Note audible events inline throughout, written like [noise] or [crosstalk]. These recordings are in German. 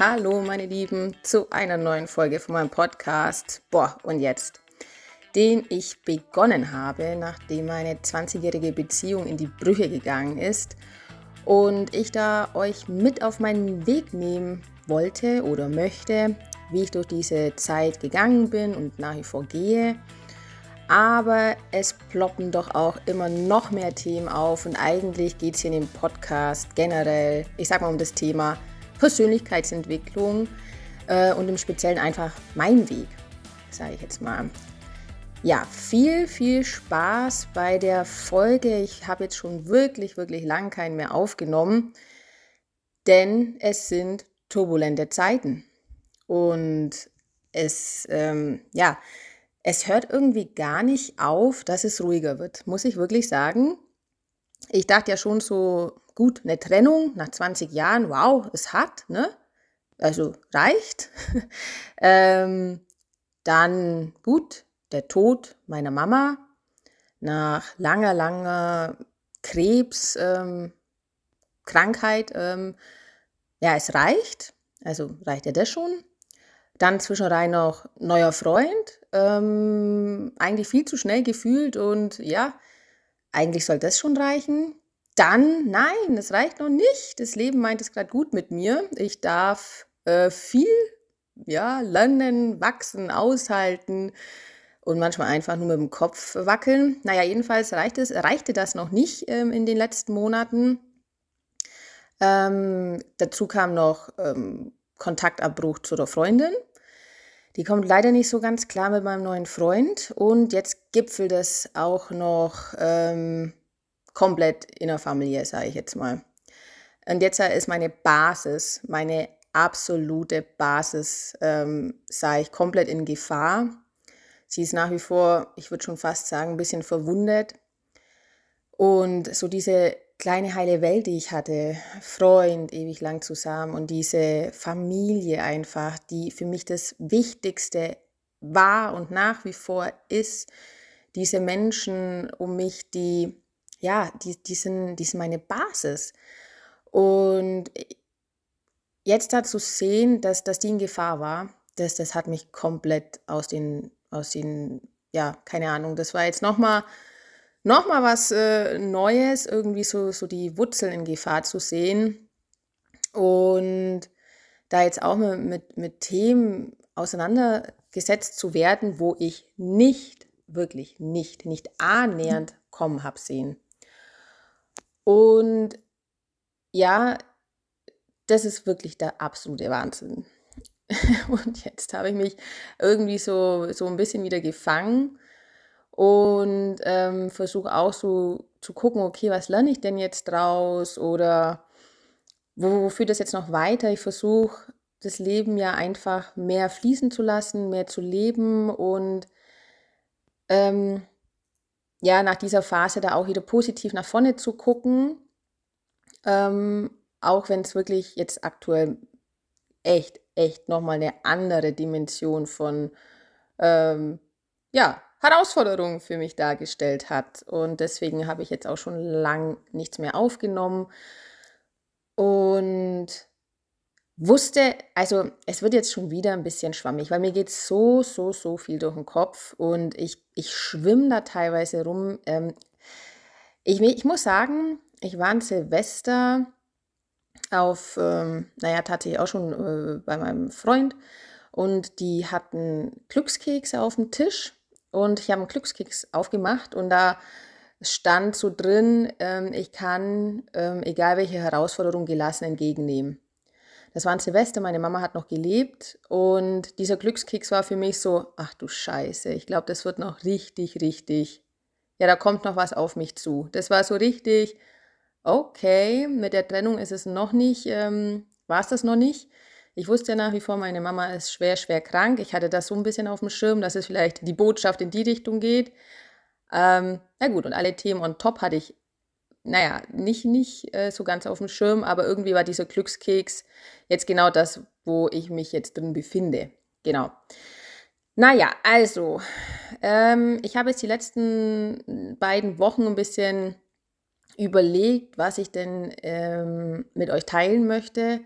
Hallo meine Lieben zu einer neuen Folge von meinem Podcast. Boah, und jetzt, den ich begonnen habe, nachdem meine 20-jährige Beziehung in die Brüche gegangen ist und ich da euch mit auf meinen Weg nehmen wollte oder möchte, wie ich durch diese Zeit gegangen bin und nach wie vor gehe. Aber es ploppen doch auch immer noch mehr Themen auf und eigentlich geht es hier in dem Podcast generell, ich sag mal um das Thema Persönlichkeitsentwicklung äh, und im Speziellen einfach mein Weg, sage ich jetzt mal. Ja, viel, viel Spaß bei der Folge. Ich habe jetzt schon wirklich, wirklich lang keinen mehr aufgenommen, denn es sind turbulente Zeiten. Und es, ähm, ja, es hört irgendwie gar nicht auf, dass es ruhiger wird, muss ich wirklich sagen. Ich dachte ja schon so, gut, eine Trennung nach 20 Jahren, wow, es hat, ne? Also reicht. [laughs] ähm, dann gut, der Tod meiner Mama nach langer, langer Krebskrankheit. Ähm, ähm, ja, es reicht. Also reicht ja das schon. Dann zwischenrein noch neuer Freund. Ähm, eigentlich viel zu schnell gefühlt und ja, eigentlich soll das schon reichen dann, nein, es reicht noch nicht. Das Leben meint es gerade gut mit mir. Ich darf äh, viel ja, lernen, wachsen, aushalten und manchmal einfach nur mit dem Kopf wackeln. Naja, jedenfalls reicht es, reichte das noch nicht ähm, in den letzten Monaten. Ähm, dazu kam noch ähm, Kontaktabbruch zu der Freundin. Die kommt leider nicht so ganz klar mit meinem neuen Freund. Und jetzt gipfelt es auch noch ähm, komplett in der Familie, sage ich jetzt mal. Und jetzt ist meine Basis, meine absolute Basis, ähm, sage ich, komplett in Gefahr. Sie ist nach wie vor, ich würde schon fast sagen, ein bisschen verwundet. Und so diese kleine heile Welt, die ich hatte, Freund ewig lang zusammen und diese Familie einfach, die für mich das Wichtigste war und nach wie vor ist, diese Menschen um mich, die ja, die, die, sind, die sind meine Basis. Und jetzt da zu sehen, dass, dass die in Gefahr war, das, das hat mich komplett aus den, aus den, ja, keine Ahnung, das war jetzt nochmal noch mal was äh, Neues, irgendwie so, so die Wurzeln in Gefahr zu sehen. Und da jetzt auch mit, mit, mit Themen auseinandergesetzt zu werden, wo ich nicht, wirklich nicht, nicht annähernd kommen habe sehen. Und ja, das ist wirklich der absolute Wahnsinn. [laughs] Und jetzt habe ich mich irgendwie so, so ein bisschen wieder gefangen und ähm, versuche auch so zu gucken, okay, was lerne ich denn jetzt draus oder wo, führt das jetzt noch weiter? Ich versuche das Leben ja einfach mehr fließen zu lassen, mehr zu leben und ähm, ja, nach dieser Phase da auch wieder positiv nach vorne zu gucken. Ähm, auch wenn es wirklich jetzt aktuell echt, echt nochmal eine andere Dimension von, ähm, ja, Herausforderungen für mich dargestellt hat. Und deswegen habe ich jetzt auch schon lang nichts mehr aufgenommen. Und wusste, also es wird jetzt schon wieder ein bisschen schwammig, weil mir geht so, so, so viel durch den Kopf und ich, ich schwimme da teilweise rum. Ähm, ich, ich muss sagen, ich war an Silvester auf, ähm, naja, tatsächlich auch schon äh, bei meinem Freund und die hatten Glückskekse auf dem Tisch und ich habe einen Glückskeks aufgemacht und da stand so drin, ähm, ich kann, ähm, egal welche Herausforderung, gelassen entgegennehmen. Das war ein Silvester, meine Mama hat noch gelebt und dieser Glückskeks war für mich so, ach du Scheiße, ich glaube, das wird noch richtig, richtig, ja, da kommt noch was auf mich zu. Das war so richtig, okay, mit der Trennung ist es noch nicht, ähm, war es das noch nicht. Ich wusste ja nach wie vor, meine Mama ist schwer, schwer krank. Ich hatte das so ein bisschen auf dem Schirm, dass es vielleicht die Botschaft in die Richtung geht. Ähm, na gut, und alle Themen on top hatte ich naja, nicht, nicht äh, so ganz auf dem Schirm, aber irgendwie war dieser Glückskeks jetzt genau das, wo ich mich jetzt drin befinde. Genau. Naja, also, ähm, ich habe jetzt die letzten beiden Wochen ein bisschen überlegt, was ich denn ähm, mit euch teilen möchte.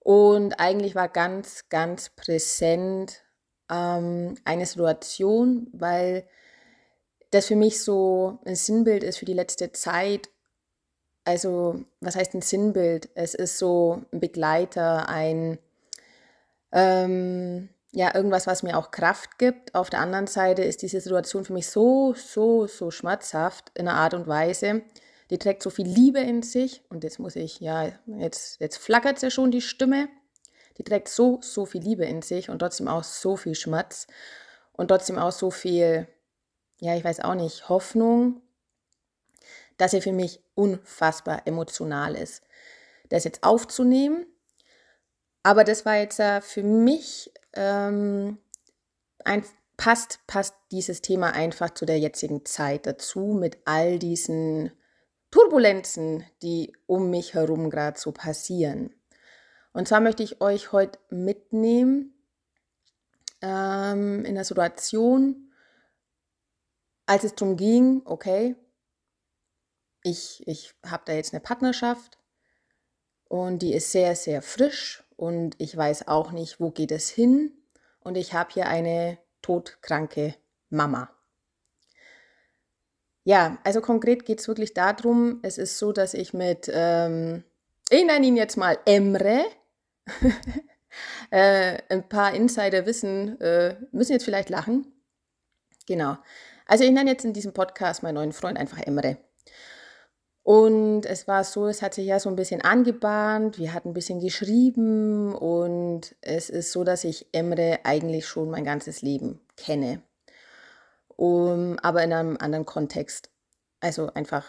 Und eigentlich war ganz, ganz präsent ähm, eine Situation, weil das für mich so ein Sinnbild ist für die letzte Zeit. Also, was heißt ein Sinnbild? Es ist so ein Begleiter, ein, ähm, ja, irgendwas, was mir auch Kraft gibt. Auf der anderen Seite ist diese Situation für mich so, so, so schmerzhaft in einer Art und Weise. Die trägt so viel Liebe in sich und jetzt muss ich, ja, jetzt, jetzt flackert ja schon die Stimme. Die trägt so, so viel Liebe in sich und trotzdem auch so viel Schmerz und trotzdem auch so viel ja, ich weiß auch nicht, Hoffnung, dass er für mich unfassbar emotional ist. Das jetzt aufzunehmen. Aber das war jetzt äh, für mich ähm, ein, passt, passt dieses Thema einfach zu der jetzigen Zeit dazu, mit all diesen Turbulenzen, die um mich herum gerade so passieren. Und zwar möchte ich euch heute mitnehmen ähm, in der Situation, als es darum ging, okay, ich, ich habe da jetzt eine Partnerschaft und die ist sehr, sehr frisch und ich weiß auch nicht, wo geht es hin und ich habe hier eine todkranke Mama. Ja, also konkret geht es wirklich darum, es ist so, dass ich mit, ähm, ich nenne ihn jetzt mal Emre, [laughs] äh, ein paar Insider wissen, äh, müssen jetzt vielleicht lachen. Genau. Also ich nenne jetzt in diesem Podcast meinen neuen Freund einfach Emre. Und es war so, es hat sich ja so ein bisschen angebahnt, wir hatten ein bisschen geschrieben und es ist so, dass ich Emre eigentlich schon mein ganzes Leben kenne. Um, aber in einem anderen Kontext. Also einfach,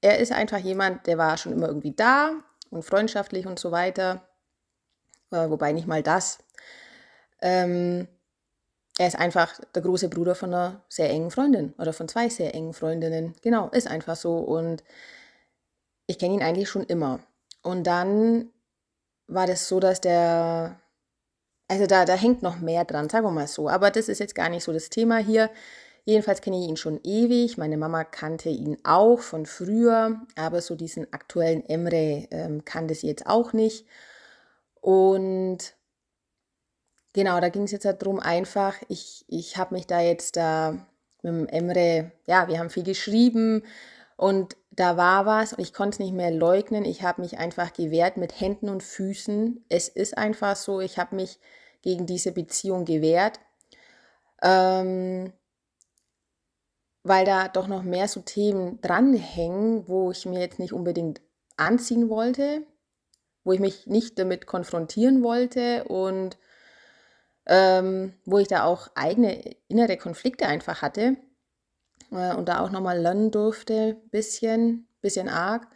er ist einfach jemand, der war schon immer irgendwie da und freundschaftlich und so weiter. Äh, wobei nicht mal das. Ähm, er ist einfach der große Bruder von einer sehr engen Freundin oder von zwei sehr engen Freundinnen. Genau, ist einfach so. Und ich kenne ihn eigentlich schon immer. Und dann war das so, dass der, also da, da hängt noch mehr dran, sagen wir mal so. Aber das ist jetzt gar nicht so das Thema hier. Jedenfalls kenne ich ihn schon ewig. Meine Mama kannte ihn auch von früher, aber so diesen aktuellen Emre ähm, kannte sie jetzt auch nicht. Und Genau, da ging es jetzt darum, einfach, ich, ich habe mich da jetzt da mit dem Emre, ja, wir haben viel geschrieben und da war was und ich konnte es nicht mehr leugnen. Ich habe mich einfach gewehrt mit Händen und Füßen. Es ist einfach so, ich habe mich gegen diese Beziehung gewehrt, ähm, weil da doch noch mehr so Themen dranhängen, wo ich mir jetzt nicht unbedingt anziehen wollte, wo ich mich nicht damit konfrontieren wollte und ähm, wo ich da auch eigene innere Konflikte einfach hatte äh, und da auch nochmal lernen durfte, bisschen, bisschen arg.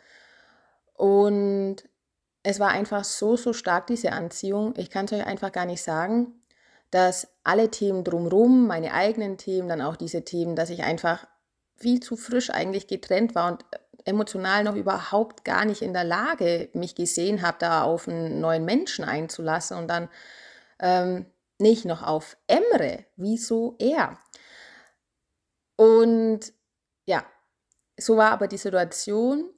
Und es war einfach so, so stark, diese Anziehung. Ich kann es euch einfach gar nicht sagen, dass alle Themen drumherum, meine eigenen Themen, dann auch diese Themen, dass ich einfach viel zu frisch eigentlich getrennt war und emotional noch überhaupt gar nicht in der Lage mich gesehen habe, da auf einen neuen Menschen einzulassen und dann ähm, nicht noch auf Emre, wieso er? Und ja, so war aber die Situation.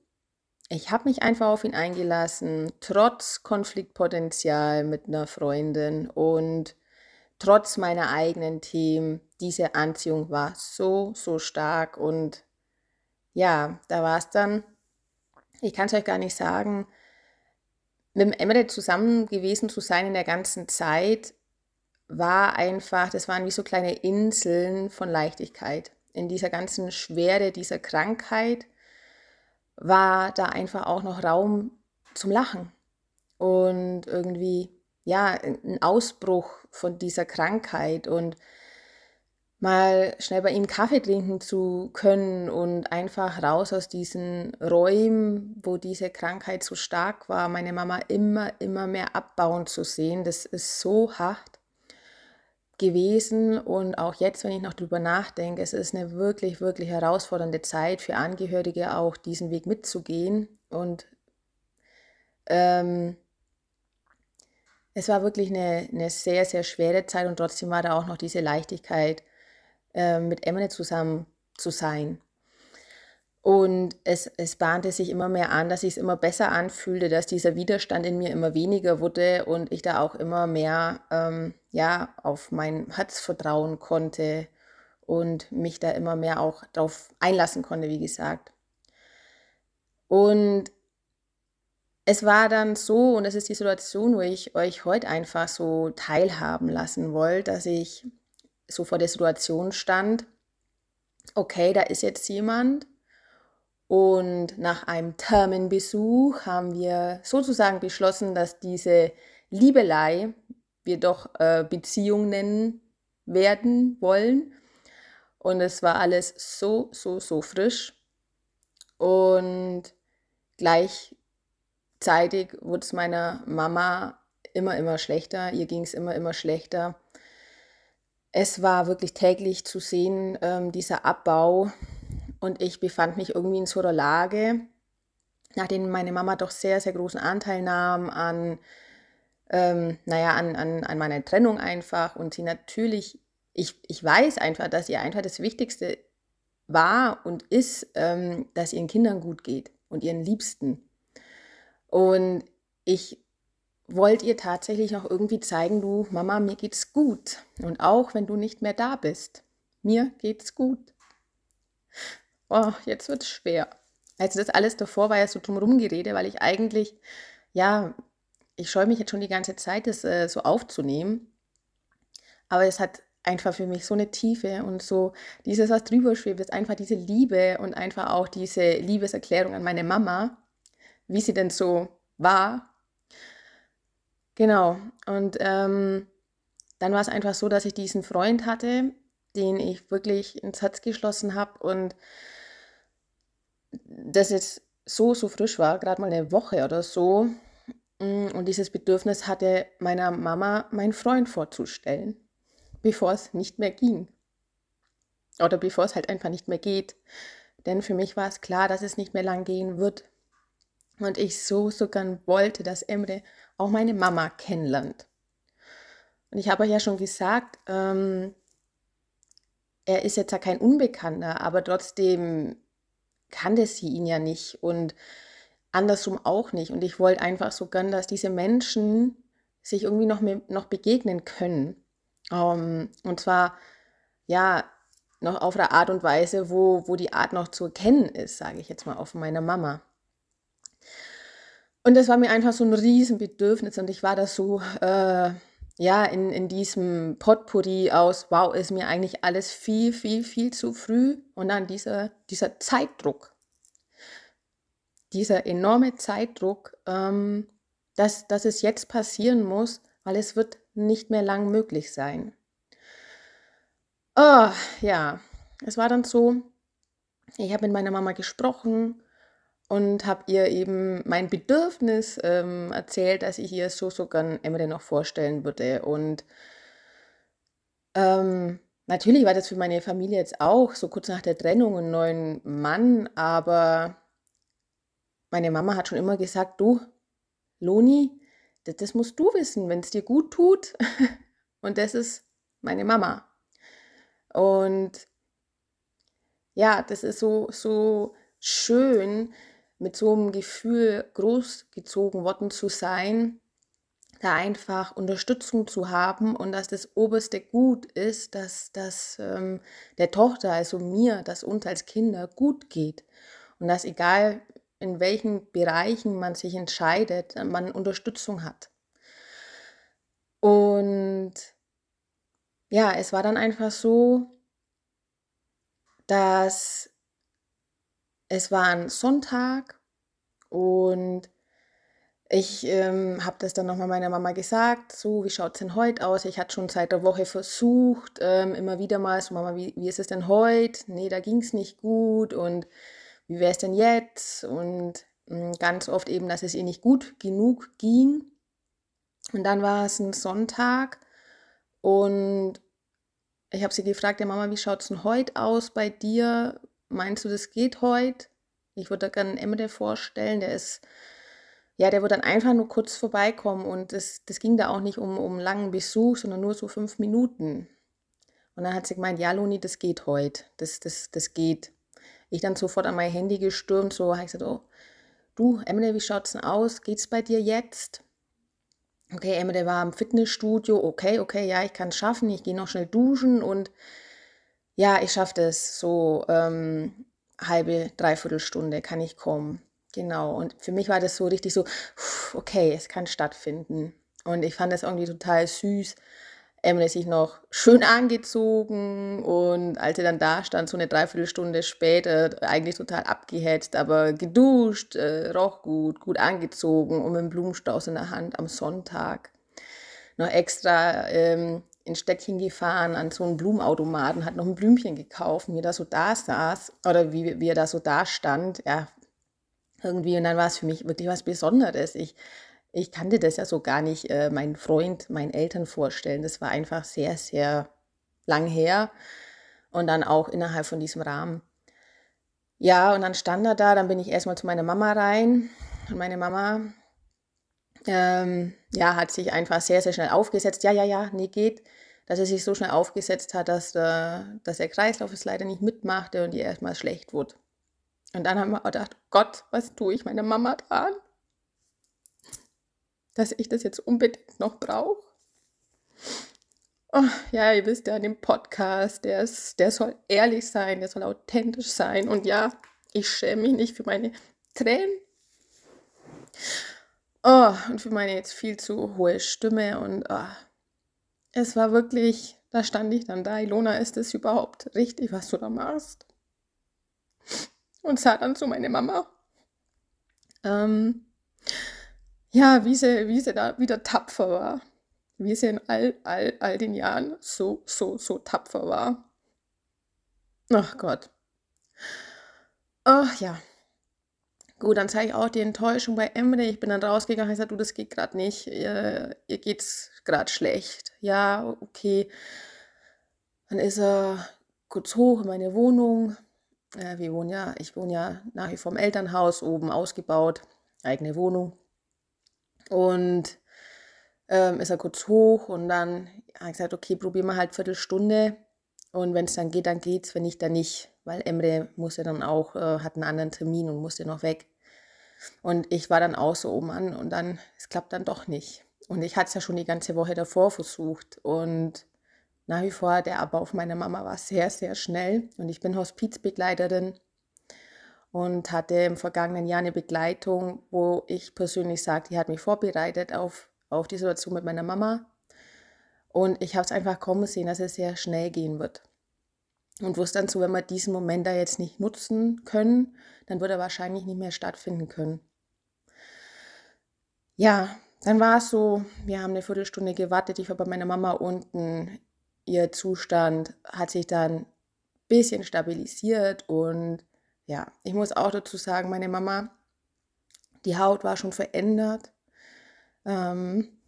Ich habe mich einfach auf ihn eingelassen, trotz Konfliktpotenzial mit einer Freundin und trotz meiner eigenen Themen. Diese Anziehung war so, so stark und ja, da war es dann, ich kann es euch gar nicht sagen, mit Emre zusammen gewesen zu sein in der ganzen Zeit, war einfach, das waren wie so kleine Inseln von Leichtigkeit. In dieser ganzen Schwere dieser Krankheit war da einfach auch noch Raum zum Lachen. Und irgendwie, ja, ein Ausbruch von dieser Krankheit und mal schnell bei ihm Kaffee trinken zu können und einfach raus aus diesen Räumen, wo diese Krankheit so stark war, meine Mama immer, immer mehr abbauen zu sehen, das ist so hart gewesen und auch jetzt, wenn ich noch drüber nachdenke, es ist eine wirklich, wirklich herausfordernde Zeit für Angehörige auch diesen Weg mitzugehen und ähm, es war wirklich eine, eine sehr, sehr schwere Zeit und trotzdem war da auch noch diese Leichtigkeit, äh, mit Emily zusammen zu sein. Und es, es bahnte sich immer mehr an, dass ich es immer besser anfühlte, dass dieser Widerstand in mir immer weniger wurde und ich da auch immer mehr ähm, ja, auf mein Herz vertrauen konnte und mich da immer mehr auch darauf einlassen konnte, wie gesagt. Und es war dann so, und das ist die Situation, wo ich euch heute einfach so teilhaben lassen wollte, dass ich so vor der Situation stand, okay, da ist jetzt jemand, und nach einem Terminbesuch haben wir sozusagen beschlossen, dass diese Liebelei wir doch äh, Beziehung nennen werden wollen. Und es war alles so, so, so frisch. Und gleichzeitig wurde es meiner Mama immer, immer schlechter. Ihr ging es immer, immer schlechter. Es war wirklich täglich zu sehen, ähm, dieser Abbau und ich befand mich irgendwie in so einer Lage, nachdem meine Mama doch sehr, sehr großen Anteil nahm an, ähm, naja, an, an, an meiner Trennung einfach und sie natürlich, ich, ich weiß einfach, dass ihr einfach das Wichtigste war und ist, ähm, dass ihren Kindern gut geht und ihren Liebsten. Und ich wollte ihr tatsächlich noch irgendwie zeigen, du Mama, mir geht's gut. Und auch wenn du nicht mehr da bist, mir geht's gut oh, jetzt wird es schwer. Also das alles davor war ja so drumherum geredet, weil ich eigentlich, ja, ich scheue mich jetzt schon die ganze Zeit, das äh, so aufzunehmen. Aber es hat einfach für mich so eine Tiefe und so dieses, was drüber schwebt, ist einfach diese Liebe und einfach auch diese Liebeserklärung an meine Mama, wie sie denn so war. Genau. Und ähm, dann war es einfach so, dass ich diesen Freund hatte, den ich wirklich ins Herz geschlossen habe und das jetzt so, so frisch war, gerade mal eine Woche oder so. Mm, und dieses Bedürfnis hatte meiner Mama meinen Freund vorzustellen, bevor es nicht mehr ging. Oder bevor es halt einfach nicht mehr geht. Denn für mich war es klar, dass es nicht mehr lang gehen wird. Und ich so, so gern wollte, dass Emre auch meine Mama kennenlernt. Und ich habe ja schon gesagt, ähm, er ist jetzt ja kein Unbekannter, aber trotzdem kannte sie ihn ja nicht und andersrum auch nicht. Und ich wollte einfach so gern, dass diese Menschen sich irgendwie noch, noch begegnen können. Um, ähm, und zwar, ja, noch auf eine Art und Weise, wo, wo die Art noch zu erkennen ist, sage ich jetzt mal, auf meiner Mama. Und das war mir einfach so ein Riesenbedürfnis und ich war da so, äh, ja, in, in diesem Potpourri aus, wow, ist mir eigentlich alles viel, viel, viel zu früh. Und dann dieser, dieser Zeitdruck, dieser enorme Zeitdruck, ähm, dass, dass es jetzt passieren muss, weil es wird nicht mehr lang möglich sein. Oh, ja, es war dann so, ich habe mit meiner Mama gesprochen und habe ihr eben mein Bedürfnis ähm, erzählt, dass ich ihr so sogar Emre noch vorstellen würde. Und ähm, natürlich war das für meine Familie jetzt auch so kurz nach der Trennung ein neuer Mann, aber meine Mama hat schon immer gesagt, du, Loni, das, das musst du wissen, wenn es dir gut tut. [laughs] Und das ist meine Mama. Und ja, das ist so, so schön, mit so einem Gefühl großgezogen worden zu sein, da einfach Unterstützung zu haben und dass das oberste Gut ist, dass, dass ähm, der Tochter, also mir, dass uns als Kinder gut geht. Und dass egal in welchen Bereichen man sich entscheidet, man Unterstützung hat. Und ja, es war dann einfach so, dass es war ein Sonntag und ich ähm, habe das dann nochmal meiner Mama gesagt, so, wie schaut es denn heute aus? Ich hatte schon seit der Woche versucht, ähm, immer wieder mal so, Mama, wie, wie ist es denn heute? Nee, da ging es nicht gut und wie wäre es denn jetzt? Und äh, ganz oft eben, dass es ihr nicht gut genug ging. Und dann war es ein Sonntag und ich habe sie gefragt, ja Mama, wie schaut es denn heute aus bei dir? Meinst du, das geht heute? Ich würde da gerne Emre vorstellen, der ist, ja, der wird dann einfach nur kurz vorbeikommen und das, das ging da auch nicht um, um langen Besuch, sondern nur so fünf Minuten. Und dann hat sie gemeint, ja, Loni, das geht heute, das, das, das geht. ich dann sofort an mein Handy gestürmt, so habe ich gesagt, oh, du, Emily, wie schaut's denn aus? Geht's bei dir jetzt? Okay, Emily war im Fitnessstudio, okay, okay, ja, ich kann es schaffen, ich gehe noch schnell duschen und ja, ich schaffe das, so ähm, halbe, dreiviertel Stunde kann ich kommen. Genau, und für mich war das so richtig so, okay, es kann stattfinden. Und ich fand das irgendwie total süß, Emily sich noch schön angezogen und als sie dann da stand, so eine Dreiviertelstunde später, eigentlich total abgehetzt, aber geduscht, äh, roch gut, gut angezogen und mit einem Blumenstrauß in der Hand am Sonntag. Noch extra ähm, ins Städtchen gefahren, an so einen Blumenautomaten, hat noch ein Blümchen gekauft, wie er da so da saß oder wie, wie er da so da stand. Ja, irgendwie. Und dann war es für mich wirklich was Besonderes. Ich ich kannte das ja so gar nicht, äh, meinen Freund, meinen Eltern vorstellen. Das war einfach sehr, sehr lang her und dann auch innerhalb von diesem Rahmen. Ja, und dann stand er da, dann bin ich erstmal zu meiner Mama rein und meine Mama ähm, ja, hat sich einfach sehr, sehr schnell aufgesetzt. Ja, ja, ja, nee, geht. Dass er sich so schnell aufgesetzt hat, dass der, dass der Kreislauf es leider nicht mitmachte und ihr erstmal schlecht wurde. Und dann haben wir gedacht, Gott, was tue ich meiner Mama da dass ich das jetzt unbedingt noch brauche. Oh, ja, ihr wisst ja, dem Podcast, der, ist, der soll ehrlich sein, der soll authentisch sein. Und ja, ich schäme mich nicht für meine Tränen. Oh, und für meine jetzt viel zu hohe Stimme. Und oh, es war wirklich, da stand ich dann da, Ilona, ist das überhaupt richtig, was du da machst? Und sah dann zu meiner Mama. Ähm, ja, wie sie, wie sie da wieder tapfer war. Wie sie in all, all, all den Jahren so, so, so tapfer war. Ach Gott. Ach ja. Gut, dann zeige ich auch die Enttäuschung bei Emily. Ich bin dann rausgegangen und gesagt, du, das geht gerade nicht. Ihr, ihr geht's gerade schlecht. Ja, okay. Dann ist er kurz hoch in meine Wohnung. Ja, wir wohnen ja, ich wohne ja nach wie vor im Elternhaus, oben ausgebaut, eigene Wohnung. Und ähm, ist er kurz hoch und dann habe ich gesagt, okay, probieren wir halt Viertelstunde. Und wenn es dann geht, dann geht's, wenn nicht, dann nicht. Weil Emre musste dann auch, äh, hat einen anderen Termin und musste noch weg. Und ich war dann auch so oben an und dann, es klappt dann doch nicht. Und ich hatte es ja schon die ganze Woche davor versucht. Und nach wie vor, der Abbau auf meiner Mama war sehr, sehr schnell. Und ich bin Hospizbegleiterin und hatte im vergangenen Jahr eine Begleitung, wo ich persönlich sage, die hat mich vorbereitet auf, auf die Situation mit meiner Mama. Und ich habe es einfach kommen sehen, dass es sehr schnell gehen wird. Und wusste dann so, wenn wir diesen Moment da jetzt nicht nutzen können, dann wird er wahrscheinlich nicht mehr stattfinden können. Ja, dann war es so, wir haben eine Viertelstunde gewartet, ich war bei meiner Mama unten. Ihr Zustand hat sich dann ein bisschen stabilisiert und ja, ich muss auch dazu sagen, meine Mama, die Haut war schon verändert. Ähm,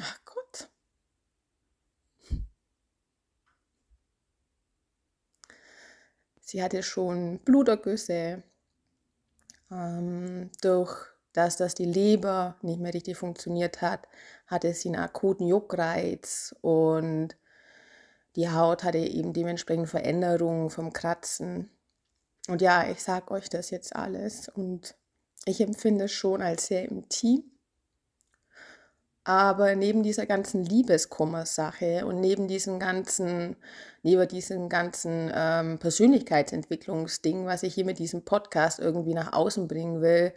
ach Gott. Sie hatte schon Blutergüsse. Ähm, durch das, dass die Leber nicht mehr richtig funktioniert hat, hatte sie einen akuten Juckreiz und die Haut hatte eben dementsprechend Veränderungen vom Kratzen. Und ja, ich sage euch das jetzt alles und ich empfinde es schon als sehr intim. Aber neben dieser ganzen Liebeskummer-Sache und neben diesem ganzen, neben diesem ganzen ähm, Persönlichkeitsentwicklungsding, was ich hier mit diesem Podcast irgendwie nach außen bringen will,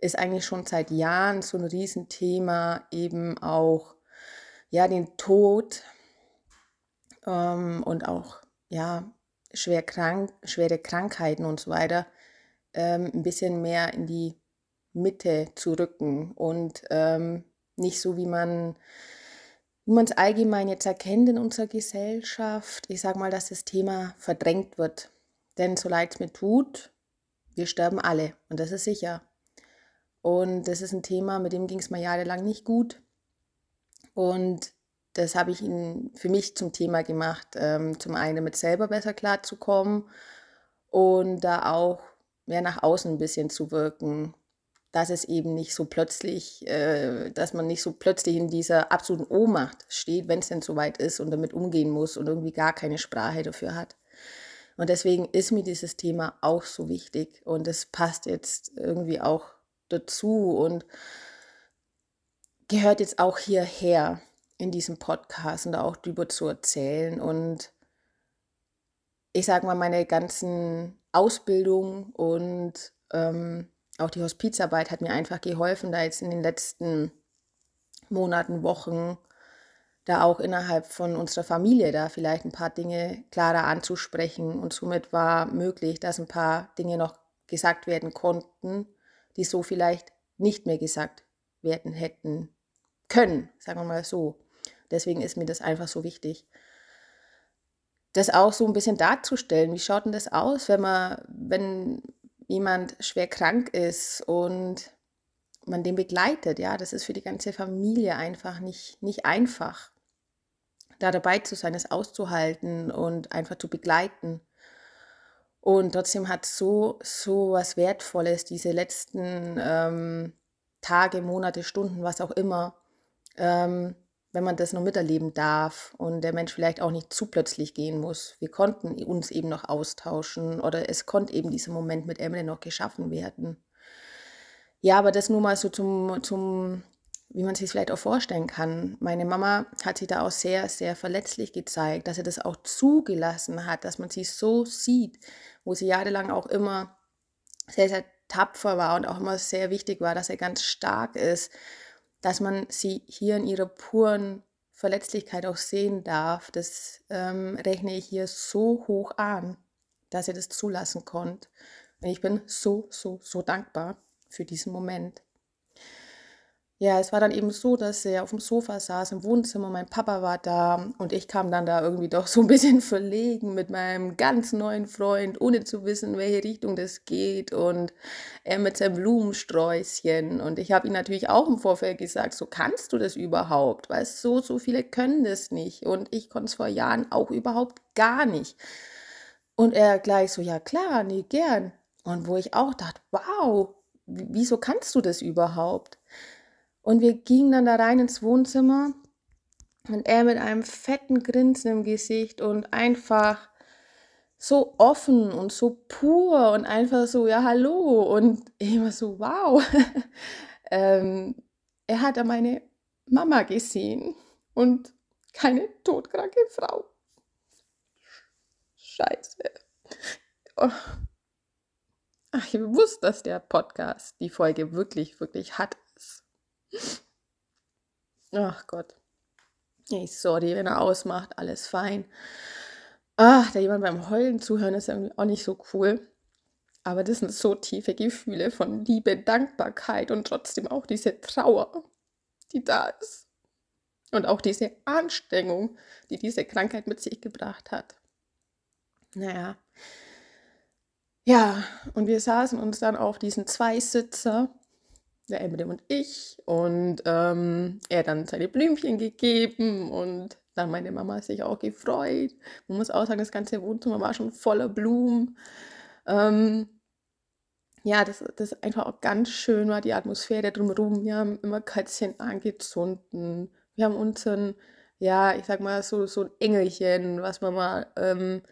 ist eigentlich schon seit Jahren so ein Riesenthema eben auch ja den Tod ähm, und auch ja schwer krank, schwere Krankheiten und so weiter ähm, ein bisschen mehr in die Mitte zu rücken. Und ähm, nicht so, wie man wie man es allgemein jetzt erkennt in unserer Gesellschaft. Ich sage mal, dass das Thema verdrängt wird. Denn so leid es mir tut, wir sterben alle und das ist sicher. Und das ist ein Thema, mit dem ging es mir jahrelang nicht gut. Und das habe ich ihn für mich zum Thema gemacht, ähm, zum einen damit selber besser klarzukommen und da auch mehr nach außen ein bisschen zu wirken, dass es eben nicht so plötzlich, äh, dass man nicht so plötzlich in dieser absoluten Ohnmacht steht, wenn es denn soweit ist und damit umgehen muss und irgendwie gar keine Sprache dafür hat. Und deswegen ist mir dieses Thema auch so wichtig und es passt jetzt irgendwie auch dazu und gehört jetzt auch hierher in diesem Podcast und auch drüber zu erzählen. Und ich sage mal, meine ganzen Ausbildung und ähm, auch die Hospizarbeit hat mir einfach geholfen, da jetzt in den letzten Monaten, Wochen, da auch innerhalb von unserer Familie da vielleicht ein paar Dinge klarer anzusprechen. Und somit war möglich, dass ein paar Dinge noch gesagt werden konnten, die so vielleicht nicht mehr gesagt werden hätten können, sagen wir mal so. Deswegen ist mir das einfach so wichtig. Das auch so ein bisschen darzustellen. Wie schaut denn das aus, wenn man, wenn jemand schwer krank ist und man den begleitet, ja, das ist für die ganze Familie einfach nicht, nicht einfach, da dabei zu sein, es auszuhalten und einfach zu begleiten. Und trotzdem hat so, so was Wertvolles, diese letzten ähm, Tage, Monate, Stunden, was auch immer, ähm, wenn man das noch miterleben darf und der Mensch vielleicht auch nicht zu plötzlich gehen muss. Wir konnten uns eben noch austauschen oder es konnte eben dieser Moment mit Emily noch geschaffen werden. Ja, aber das nur mal so zum, zum wie man sich vielleicht auch vorstellen kann. Meine Mama hat sich da auch sehr, sehr verletzlich gezeigt, dass sie das auch zugelassen hat, dass man sie so sieht, wo sie jahrelang auch immer sehr, sehr tapfer war und auch immer sehr wichtig war, dass er ganz stark ist dass man sie hier in ihrer puren Verletzlichkeit auch sehen darf, das ähm, rechne ich hier so hoch an, dass ihr das zulassen konnte. Und ich bin so, so, so dankbar für diesen Moment. Ja, es war dann eben so, dass er auf dem Sofa saß im Wohnzimmer, mein Papa war da und ich kam dann da irgendwie doch so ein bisschen [laughs] verlegen mit meinem ganz neuen Freund, ohne zu wissen, welche Richtung das geht und er mit seinem Blumensträußchen und ich habe ihm natürlich auch im Vorfeld gesagt, so kannst du das überhaupt, weil so, so viele können das nicht und ich konnte es vor Jahren auch überhaupt gar nicht. Und er gleich so, ja klar, nee, gern. Und wo ich auch dachte, wow, wieso kannst du das überhaupt? Und wir gingen dann da rein ins Wohnzimmer und er mit einem fetten Grinsen im Gesicht und einfach so offen und so pur und einfach so, ja, hallo. Und ich war so, wow. [laughs] ähm, er hat da meine Mama gesehen und keine todkranke Frau. Scheiße. Oh. Ach, ich wusste, dass der Podcast die Folge wirklich, wirklich hat Ach Gott. Hey, sorry, wenn er ausmacht, alles fein. Ach, da jemand beim Heulen zuhören ist irgendwie auch nicht so cool. Aber das sind so tiefe Gefühle von Liebe, Dankbarkeit und trotzdem auch diese Trauer, die da ist. Und auch diese Anstrengung, die diese Krankheit mit sich gebracht hat. Naja. Ja, und wir saßen uns dann auf diesen Zweisitzer der Emily und ich. Und ähm, er hat dann seine Blümchen gegeben und dann meine Mama sich auch gefreut. Man muss auch sagen, das ganze Wohnzimmer war schon voller Blumen. Ähm, ja, das, das einfach auch ganz schön war, die Atmosphäre drumherum. Wir haben immer Kätzchen angezündet. Wir haben unseren, ja, ich sag mal, so, so ein Engelchen, was wir mal ähm,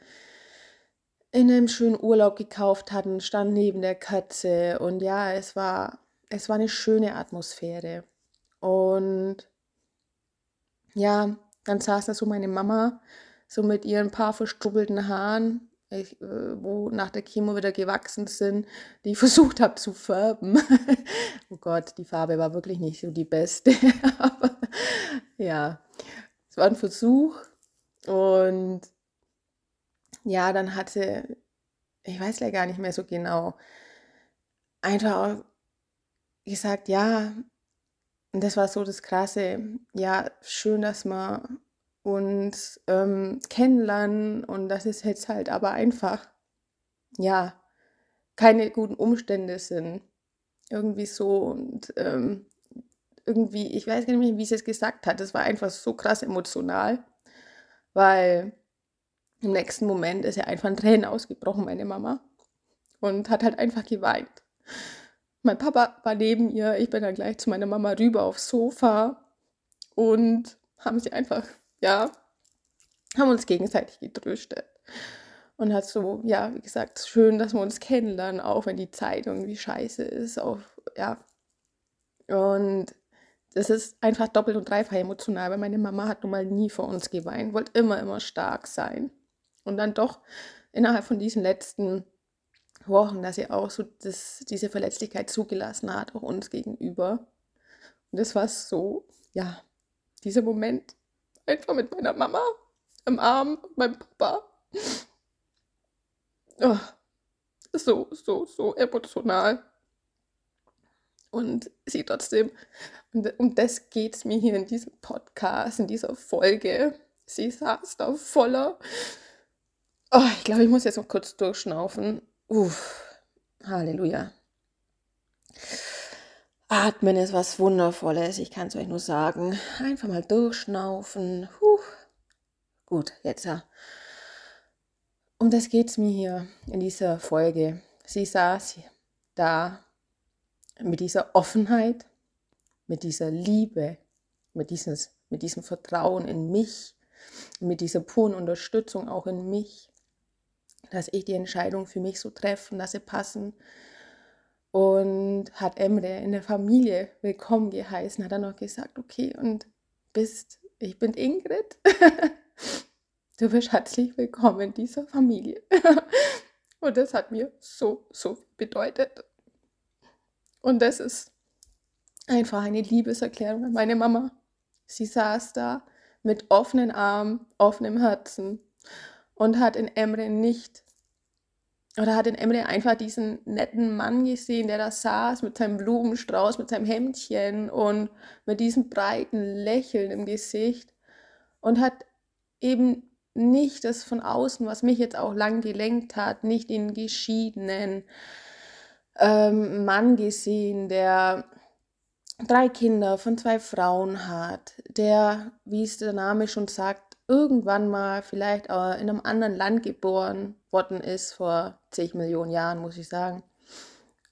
in einem schönen Urlaub gekauft hatten, stand neben der Katze. Und ja, es war es war eine schöne Atmosphäre. Und ja, dann saß da so meine Mama, so mit ihren paar verstrubbelten Haaren, ich, äh, wo nach der Chemo wieder gewachsen sind, die ich [laughs] versucht habe zu färben. oh Gott, die Farbe war wirklich nicht so die beste. [laughs] Aber ja, es war ein Versuch. Und ja, dann hatte, ich weiß ja gar nicht mehr so genau, einfach gesagt, ja, und das war so das Krasse, ja, schön, dass wir uns ähm, kennenlernen und das ist jetzt halt aber einfach, ja, keine guten Umstände sind. Irgendwie so und ähm, irgendwie, ich weiß gar nicht mehr, wie sie es gesagt hat, das war einfach so krass emotional, weil im nächsten Moment ist ja einfach ein Tränen ausgebrochen, meine Mama, und hat halt einfach geweint. Mein Papa war neben ihr, ich bin dann gleich zu meiner Mama rüber aufs Sofa und haben sie einfach, ja, haben uns gegenseitig getröstet. Und hat so, ja, wie gesagt, schön, dass wir uns kennenlernen, auch wenn die Zeit irgendwie scheiße ist. Auch, ja. Und es ist einfach doppelt und dreifach emotional, weil meine Mama hat nun mal nie vor uns geweint, wollte immer, immer stark sein. Und dann doch innerhalb von diesen letzten Wochen, dass sie auch so das, diese Verletzlichkeit zugelassen hat, auch uns gegenüber. Und das war so, ja, dieser Moment einfach mit meiner Mama im Arm meinem Papa. Oh, so, so, so emotional. Und sie trotzdem, und um das geht es mir hier in diesem Podcast, in dieser Folge. Sie saß da voller. Oh, ich glaube, ich muss jetzt noch kurz durchschnaufen. Uff, Halleluja. Atmen ist was Wundervolles, ich kann es euch nur sagen. Einfach mal durchschnaufen. Huh. Gut, jetzt. Um das geht es mir hier in dieser Folge. Sie saß da mit dieser Offenheit, mit dieser Liebe, mit, dieses, mit diesem Vertrauen in mich, mit dieser puren Unterstützung auch in mich, dass ich die Entscheidung für mich so treffen lasse passen, und hat Emre in der Familie willkommen geheißen, hat er noch gesagt, okay, und bist, ich bin Ingrid, [laughs] du bist herzlich willkommen in dieser Familie. [laughs] und das hat mir so, so bedeutet. Und das ist einfach eine Liebeserklärung an meine Mama. Sie saß da mit offenen Armen, offenem Herzen und hat in Emre nicht oder hat in Emily einfach diesen netten Mann gesehen, der da saß mit seinem Blumenstrauß, mit seinem Hemdchen und mit diesem breiten Lächeln im Gesicht und hat eben nicht das von außen, was mich jetzt auch lang gelenkt hat, nicht den geschiedenen ähm, Mann gesehen, der drei Kinder von zwei Frauen hat, der, wie es der Name schon sagt, irgendwann mal vielleicht in einem anderen Land geboren worden ist, vor zig Millionen Jahren, muss ich sagen.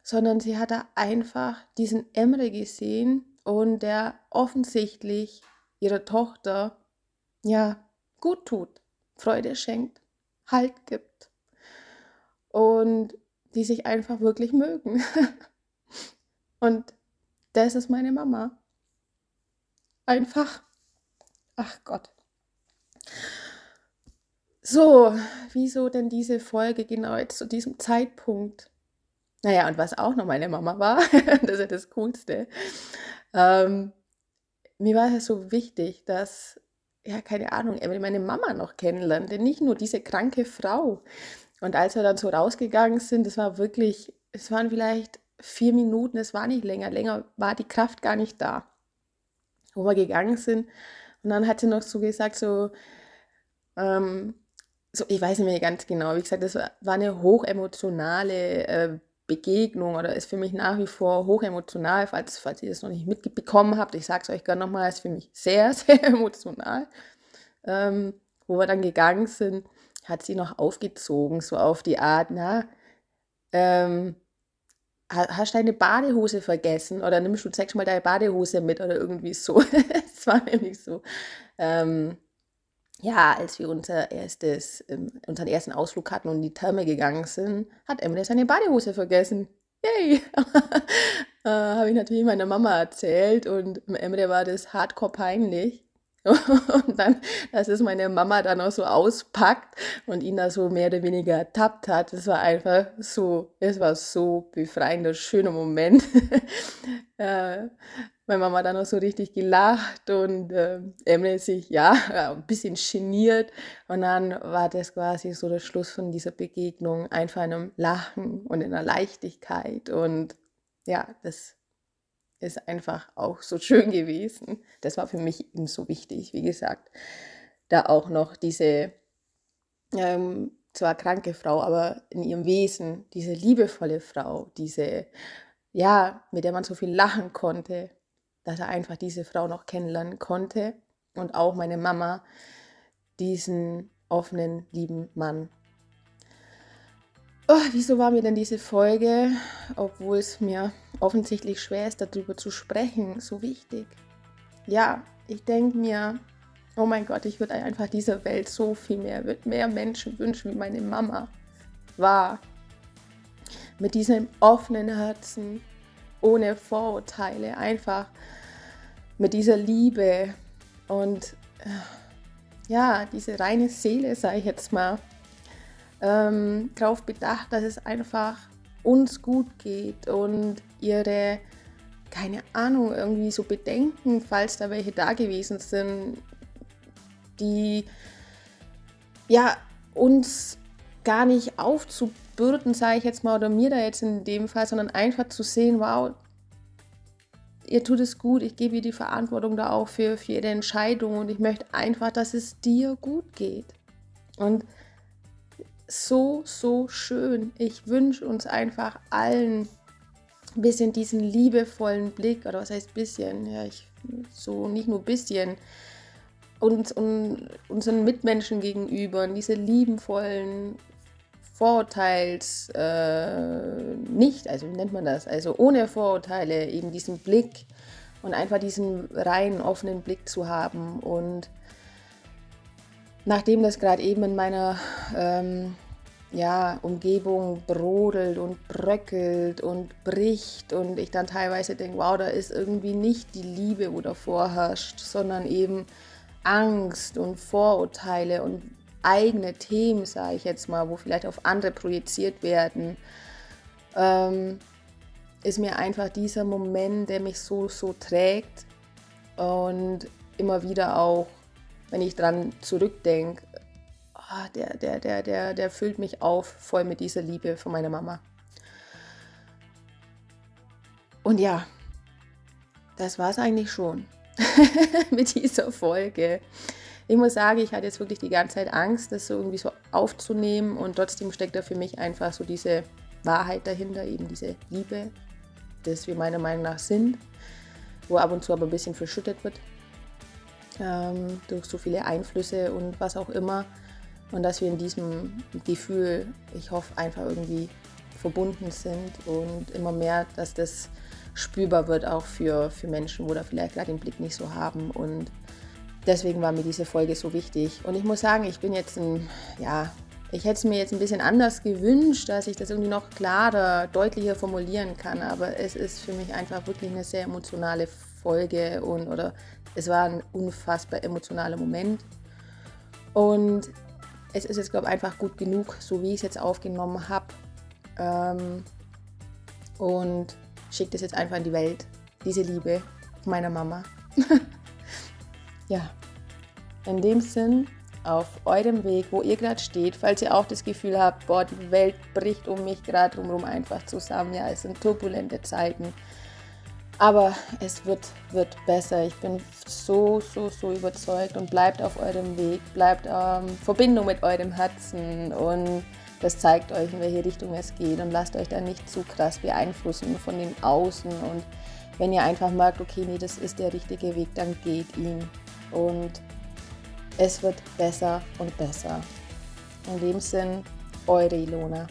Sondern sie hat da einfach diesen Emre gesehen und der offensichtlich ihrer Tochter ja gut tut, Freude schenkt, Halt gibt und die sich einfach wirklich mögen. [laughs] und das ist meine Mama. Einfach, ach Gott. So, wieso denn diese Folge genau jetzt zu diesem Zeitpunkt? Naja, und was auch noch meine Mama war, [laughs] das ist ja das Coolste. Ähm, mir war es so wichtig, dass, ja, keine Ahnung, meine Mama noch kennenlernt, denn nicht nur diese kranke Frau. Und als wir dann so rausgegangen sind, das war wirklich, es waren vielleicht vier Minuten, es war nicht länger, länger war die Kraft gar nicht da, wo wir gegangen sind. Und dann hat sie noch so gesagt, so, ähm, so, ich weiß nicht mehr ganz genau, wie gesagt, das war, eine hochemotionale äh, Begegnung oder ist für mich nach wie vor hochemotional, falls, falls ihr das noch nicht mitbekommen habt. Ich sage es euch gerne nochmal, ist für mich sehr, [laughs] sehr emotional. Ähm, wo wir dann gegangen sind, hat sie noch aufgezogen, so auf die Art, na, ähm, hast du deine Badehose vergessen oder nimmst du sechsmal deine Badehose mit oder irgendwie so. [laughs] [laughs] War nämlich so. Ähm, ja, als wir unser erstes, ähm, unseren ersten Ausflug hatten und in die Therme gegangen sind, hat Emily seine Badehose vergessen. Yay! [laughs] äh, Habe ich natürlich meiner Mama erzählt und Emily war das hardcore peinlich. [laughs] und dann, dass es meine Mama dann auch so auspackt und ihn da so mehr oder weniger ertappt hat, das war einfach so, es war so befreiender, schöner Moment. äh, meine Mama dann auch so richtig gelacht und äh, Emily sich ja ein bisschen geniert. Und dann war das quasi so der Schluss von dieser Begegnung, einfach in einem Lachen und in einer Leichtigkeit. Und ja, das ist einfach auch so schön gewesen. Das war für mich eben so wichtig, wie gesagt, da auch noch diese ähm, zwar kranke Frau, aber in ihrem Wesen diese liebevolle Frau, diese ja, mit der man so viel lachen konnte, dass er einfach diese Frau noch kennenlernen konnte und auch meine Mama diesen offenen, lieben Mann Oh, wieso war mir denn diese Folge, obwohl es mir offensichtlich schwer ist, darüber zu sprechen, so wichtig? Ja, ich denke mir, oh mein Gott, ich würde einfach dieser Welt so viel mehr, würde mehr Menschen wünschen, wie meine Mama war. Mit diesem offenen Herzen, ohne Vorurteile, einfach mit dieser Liebe und äh, ja, diese reine Seele, sage ich jetzt mal, ähm, darauf bedacht, dass es einfach uns gut geht und ihre, keine Ahnung, irgendwie so Bedenken, falls da welche da gewesen sind, die ja uns gar nicht aufzubürden, sage ich jetzt mal, oder mir da jetzt in dem Fall, sondern einfach zu sehen, wow, ihr tut es gut, ich gebe ihr die Verantwortung da auch für, für ihre Entscheidung und ich möchte einfach, dass es dir gut geht. Und so, so schön. Ich wünsche uns einfach allen ein bisschen diesen liebevollen Blick, oder was heißt bisschen, ja, ich, so nicht nur bisschen, uns und unseren Mitmenschen gegenüber, diese liebenvollen Vorurteils äh, nicht, also wie nennt man das, also ohne Vorurteile, eben diesen Blick und einfach diesen reinen, offenen Blick zu haben. Und nachdem das gerade eben in meiner ähm, ja, Umgebung brodelt und bröckelt und bricht und ich dann teilweise denke, wow, da ist irgendwie nicht die Liebe, wo davor herrscht, sondern eben Angst und Vorurteile und eigene Themen, sage ich jetzt mal, wo vielleicht auf andere projiziert werden, ähm, ist mir einfach dieser Moment, der mich so, so trägt und immer wieder auch, wenn ich dran zurückdenke, oh, der, der, der, der, der füllt mich auf voll mit dieser Liebe von meiner Mama. Und ja, das war es eigentlich schon [laughs] mit dieser Folge ich muss sagen, ich hatte jetzt wirklich die ganze Zeit Angst, das so irgendwie so aufzunehmen und trotzdem steckt da für mich einfach so diese Wahrheit dahinter, eben diese Liebe, das wir meiner Meinung nach sind, wo ab und zu aber ein bisschen verschüttet wird ähm, durch so viele Einflüsse und was auch immer. Und dass wir in diesem Gefühl, ich hoffe, einfach irgendwie verbunden sind und immer mehr, dass das spürbar wird auch für, für Menschen, wo da vielleicht gerade den Blick nicht so haben und deswegen war mir diese Folge so wichtig. Und ich muss sagen, ich bin jetzt ein, ja, ich hätte es mir jetzt ein bisschen anders gewünscht, dass ich das irgendwie noch klarer, deutlicher formulieren kann. Aber es ist für mich einfach wirklich eine sehr emotionale Folge und oder es war ein unfassbar emotionaler Moment. Und es ist jetzt, glaube ich, einfach gut genug, so wie ich es jetzt aufgenommen habe. Ähm, und schickt es jetzt einfach in die Welt, diese Liebe meiner Mama. [laughs] ja, in dem Sinn, auf eurem Weg, wo ihr gerade steht, falls ihr auch das Gefühl habt, boah, die Welt bricht um mich gerade drumherum einfach zusammen. Ja, es sind turbulente Zeiten. Aber es wird, wird besser. Ich bin so, so, so überzeugt und bleibt auf eurem Weg, bleibt ähm, Verbindung mit eurem Herzen und das zeigt euch, in welche Richtung es geht und lasst euch da nicht zu krass beeinflussen von dem Außen und wenn ihr einfach merkt, okay, nee, das ist der richtige Weg, dann geht ihn. Und es wird besser und besser. In dem Sinn, eure Ilona.